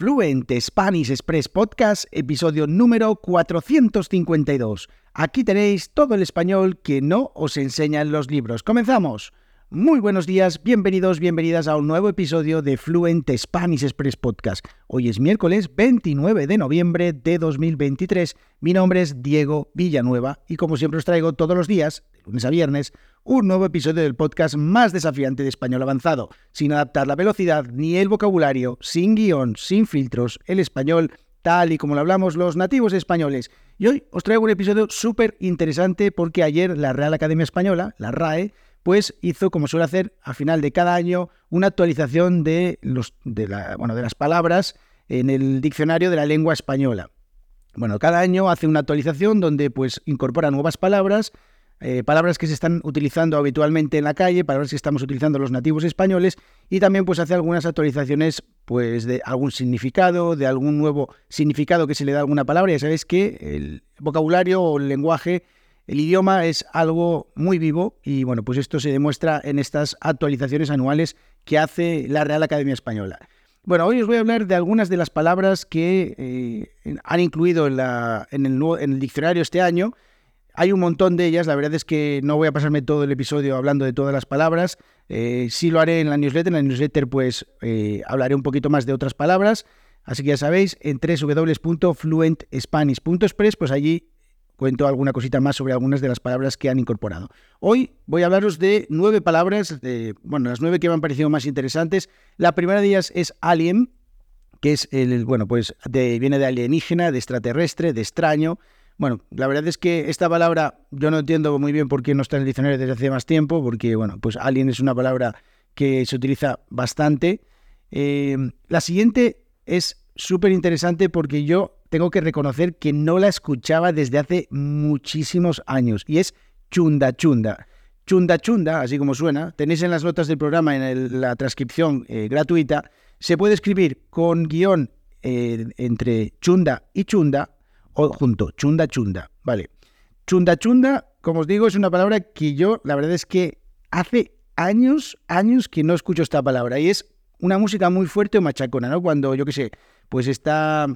Fluent Spanish Express Podcast, episodio número 452. Aquí tenéis todo el español que no os enseñan los libros. ¡Comenzamos! Muy buenos días, bienvenidos, bienvenidas a un nuevo episodio de Fluent Spanish Express Podcast. Hoy es miércoles 29 de noviembre de 2023. Mi nombre es Diego Villanueva y como siempre os traigo todos los días, de lunes a viernes, un nuevo episodio del podcast más desafiante de español avanzado, sin adaptar la velocidad ni el vocabulario, sin guion, sin filtros, el español tal y como lo hablamos los nativos españoles. Y hoy os traigo un episodio súper interesante porque ayer la Real Academia Española, la RAE, pues hizo, como suele hacer, a final de cada año, una actualización de, los, bueno, de las palabras en el diccionario de la lengua española. Bueno, cada año hace una actualización donde pues incorpora nuevas palabras, eh, palabras que se están utilizando habitualmente en la calle, palabras que estamos utilizando los nativos españoles y también pues hace algunas actualizaciones pues de algún significado, de algún nuevo significado que se le da a alguna palabra. Ya sabéis que el vocabulario o el lenguaje el idioma es algo muy vivo y bueno, pues esto se demuestra en estas actualizaciones anuales que hace la Real Academia Española. Bueno, hoy os voy a hablar de algunas de las palabras que eh, han incluido en, el, diccionario este año. Hay un montón de ellas, la verdad es que no voy a pasarme todo el episodio hablando de todas las palabras. Eh, sí lo haré en la newsletter, en la newsletter pues eh, hablaré un poquito más de otras palabras. Así que ya sabéis, en www.fluentspanish.express, pues allí cuento alguna cosita más sobre algunas de las palabras que han incorporado. Hoy voy a hablaros de nueve palabras, bueno, las nueve que me han parecido más interesantes. La primera de ellas es alien, que es el, bueno, pues viene de alienígena, de extraterrestre, de extraño. Bueno, la verdad es que esta palabra yo no entiendo muy bien por qué no está en el diccionario desde hace más tiempo, porque, bueno, pues alien es una palabra que se utiliza bastante. Eh, la siguiente es súper interesante porque yo tengo que reconocer que no la escuchaba desde hace muchísimos años y es Chunda Chunda. Chunda Chunda, así como suena, tenéis en las notas del programa, en la transcripción eh, gratuita, se puede escribir con guion eh, entre chunda y chunda junto, chunda chunda, ¿vale? Chunda chunda, como os digo, es una palabra que yo, la verdad es que hace años, años que no escucho esta palabra y es una música muy fuerte o machacona, ¿no? Cuando, yo qué sé, pues está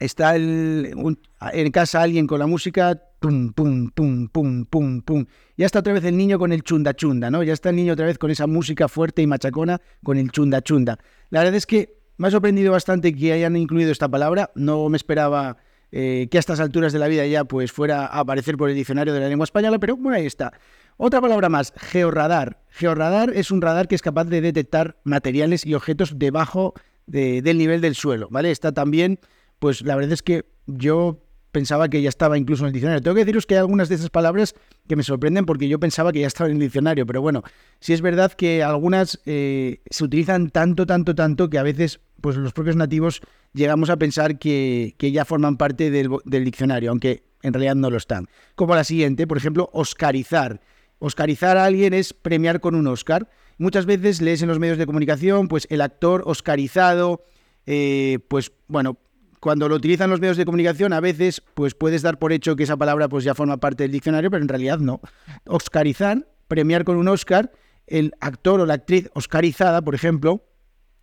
está en casa alguien con la música, pum, pum, pum, pum, pum, pum. Ya está otra vez el niño con el chunda chunda, ¿no? Ya está el niño otra vez con esa música fuerte y machacona con el chunda chunda. La verdad es que me ha sorprendido bastante que hayan incluido esta palabra. No me esperaba eh, que a estas alturas de la vida ya pues fuera a aparecer por el diccionario de la lengua española, pero bueno, ahí está. Otra palabra más, georradar. Georradar es un radar que es capaz de detectar materiales y objetos debajo del nivel del suelo, ¿vale? Está también pues la verdad es que yo pensaba que ya estaba incluso en el diccionario. Tengo que deciros que hay algunas de esas palabras que me sorprenden porque yo pensaba que ya estaba en el diccionario, pero bueno, sí es verdad que algunas eh, se utilizan tanto, tanto, tanto que a veces pues los propios nativos llegamos a pensar que, ya forman parte del, del, diccionario, aunque en realidad no lo están. Como la siguiente, por ejemplo, oscarizar. Oscarizar a alguien es premiar con un Oscar. Muchas veces lees en los medios de comunicación, pues el actor oscarizado, eh, pues bueno, cuando lo utilizan los medios de comunicación, a veces pues puedes dar por hecho que esa palabra pues ya forma parte del diccionario, pero en realidad no. Oscarizar, premiar con un Oscar, el actor o la actriz oscarizada, por ejemplo,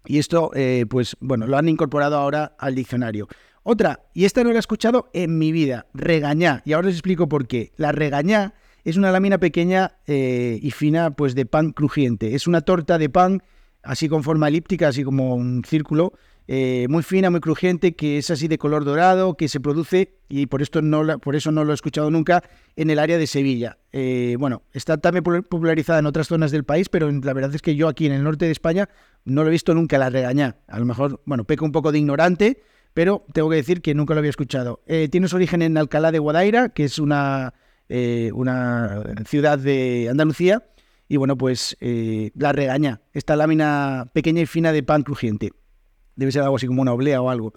y esto eh, pues bueno, lo han incorporado ahora al diccionario. Otra, y esta no la he escuchado en mi vida, regañá, y ahora os explico por qué. La regañá es una lámina pequeña eh, y fina pues de pan crujiente. Es una torta de pan así con forma elíptica, así como un círculo, eh, muy fina, muy crujiente, que es así de color dorado, que se produce, y por, esto no, por eso no lo he escuchado nunca, en el área de Sevilla. Eh, bueno, está también popularizada en otras zonas del país, pero la verdad es que yo aquí en el norte de España no lo he visto nunca la regañá. A lo mejor, bueno, peco un poco de ignorante, pero tengo que decir que nunca lo había escuchado. Eh, tiene su origen en Alcalá de Guadaira, que es una, una ciudad de Andalucía, y bueno, pues la regaña, esta lámina pequeña y fina de pan crujiente. Debe ser algo así como una oblea o algo.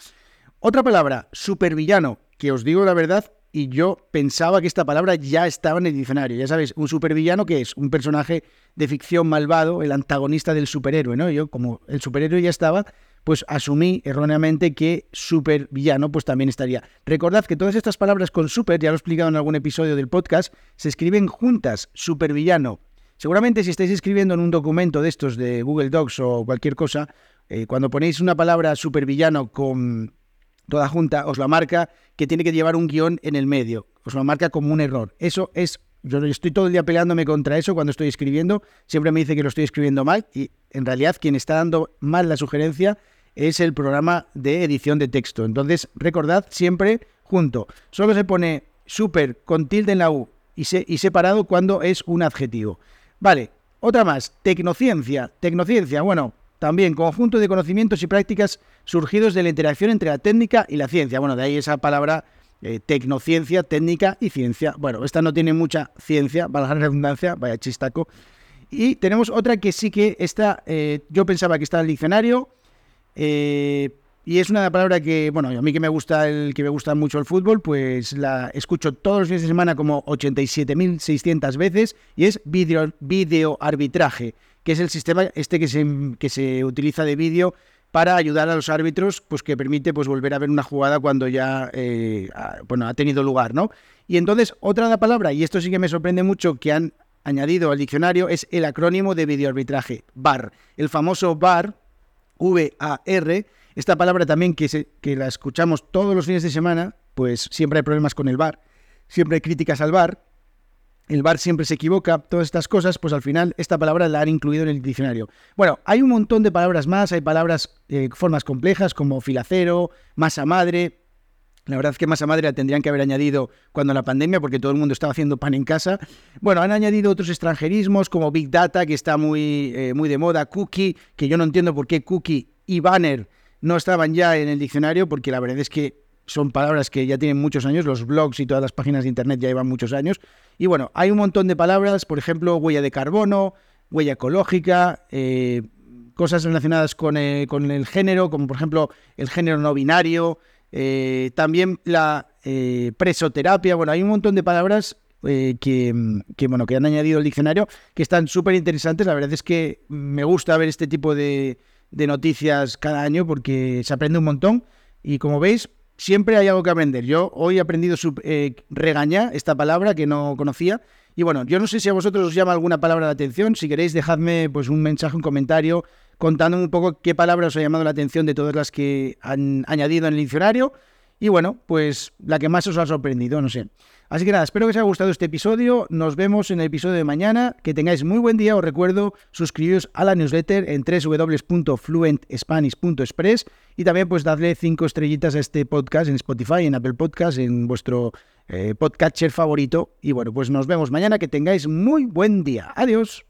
Otra palabra, supervillano, que os digo la verdad, y yo pensaba que esta palabra ya estaba en el diccionario. Ya sabéis, un supervillano que es un personaje de ficción malvado, el antagonista del superhéroe, ¿no? Yo, como el superhéroe ya estaba, pues asumí erróneamente que supervillano pues también estaría. Recordad que todas estas palabras con super, ya lo he explicado en algún episodio del podcast, se escriben juntas, supervillano. Seguramente si estáis escribiendo en un documento de estos de Google Docs o cualquier cosa, Eh, cuando ponéis una palabra supervillano con toda junta, os la marca que tiene que llevar un guion en el medio. Os lo marca como un error. Eso es yo estoy todo el día peleándome contra eso cuando estoy escribiendo. Siempre me dice que lo estoy escribiendo mal y en realidad quien está dando mal la sugerencia es el programa de edición de texto. Entonces, recordad siempre junto. Solo se pone super con tilde en la U y, y separado cuando es un adjetivo. Vale, otra más. Tecnociencia. Tecnociencia, bueno, también conjunto de conocimientos y prácticas surgidos de la interacción entre la técnica y la ciencia. Bueno, de ahí esa palabra eh, tecnociencia, técnica y ciencia. Bueno, esta no tiene mucha ciencia, valga la redundancia, vaya chistaco. Y tenemos otra que sí que está, eh, yo pensaba que estaba en el diccionario, eh, y es una palabra que, bueno, a mí que me gusta el que me gusta mucho el fútbol, pues la escucho todos los fines de semana como 87.600 veces y es video, video arbitraje, que es el sistema este que se, que se utiliza de vídeo para ayudar a los árbitros, pues que permite pues volver a ver una jugada cuando ya eh, ha, bueno, ha tenido lugar, ¿no? Y entonces, otra palabra, y esto sí que me sorprende mucho que han añadido al diccionario, es el acrónimo de videoarbitraje, VAR. El famoso VAR, V-A-R, esta palabra también que, se, que la escuchamos todos los fines de semana, pues siempre hay problemas con el VAR, siempre hay críticas al VAR, el bar siempre se equivoca, todas estas cosas, pues al final esta palabra la han incluido en el diccionario. Bueno, hay un montón de palabras más, hay palabras, eh, formas complejas como filacero, masa madre. La verdad es que masa madre la tendrían que haber añadido cuando la pandemia, porque todo el mundo estaba haciendo pan en casa. Bueno, han añadido otros extranjerismos como Big Data, que está muy, eh, muy de moda, Cookie, que yo no entiendo por qué Cookie y Banner no estaban ya en el diccionario, porque la verdad es que son palabras que ya tienen muchos años, los blogs y todas las páginas de internet ya llevan muchos años. Y bueno, hay un montón de palabras, por ejemplo, huella de carbono, huella ecológica, eh, cosas relacionadas con, eh, con, el género, como por ejemplo el género no binario, eh, también la presoterapia, bueno, hay un montón de palabras que, bueno, que han añadido el diccionario que están súper interesantes. La verdad es que me gusta ver este tipo de, de noticias cada año porque se aprende un montón. Y como veis, siempre hay algo que aprender. Yo hoy he aprendido su, eh, regañar, esta palabra que no conocía. Y bueno, yo no sé si a vosotros os llama alguna palabra la atención. Si queréis, dejadme pues un mensaje, un comentario, contándome un poco qué palabra os ha llamado la atención de todas las que han añadido en el diccionario. Y bueno, pues la que más os ha sorprendido, no sé. Así que nada, espero que os haya gustado este episodio. Nos vemos en el episodio de mañana. Que tengáis muy buen día. Os recuerdo suscribiros a la newsletter en www.fluentspanish.express y también pues darle cinco estrellitas a este podcast en Spotify, en Apple Podcast, en vuestro eh, podcatcher favorito. Y bueno, pues nos vemos mañana. Que tengáis muy buen día. Adiós.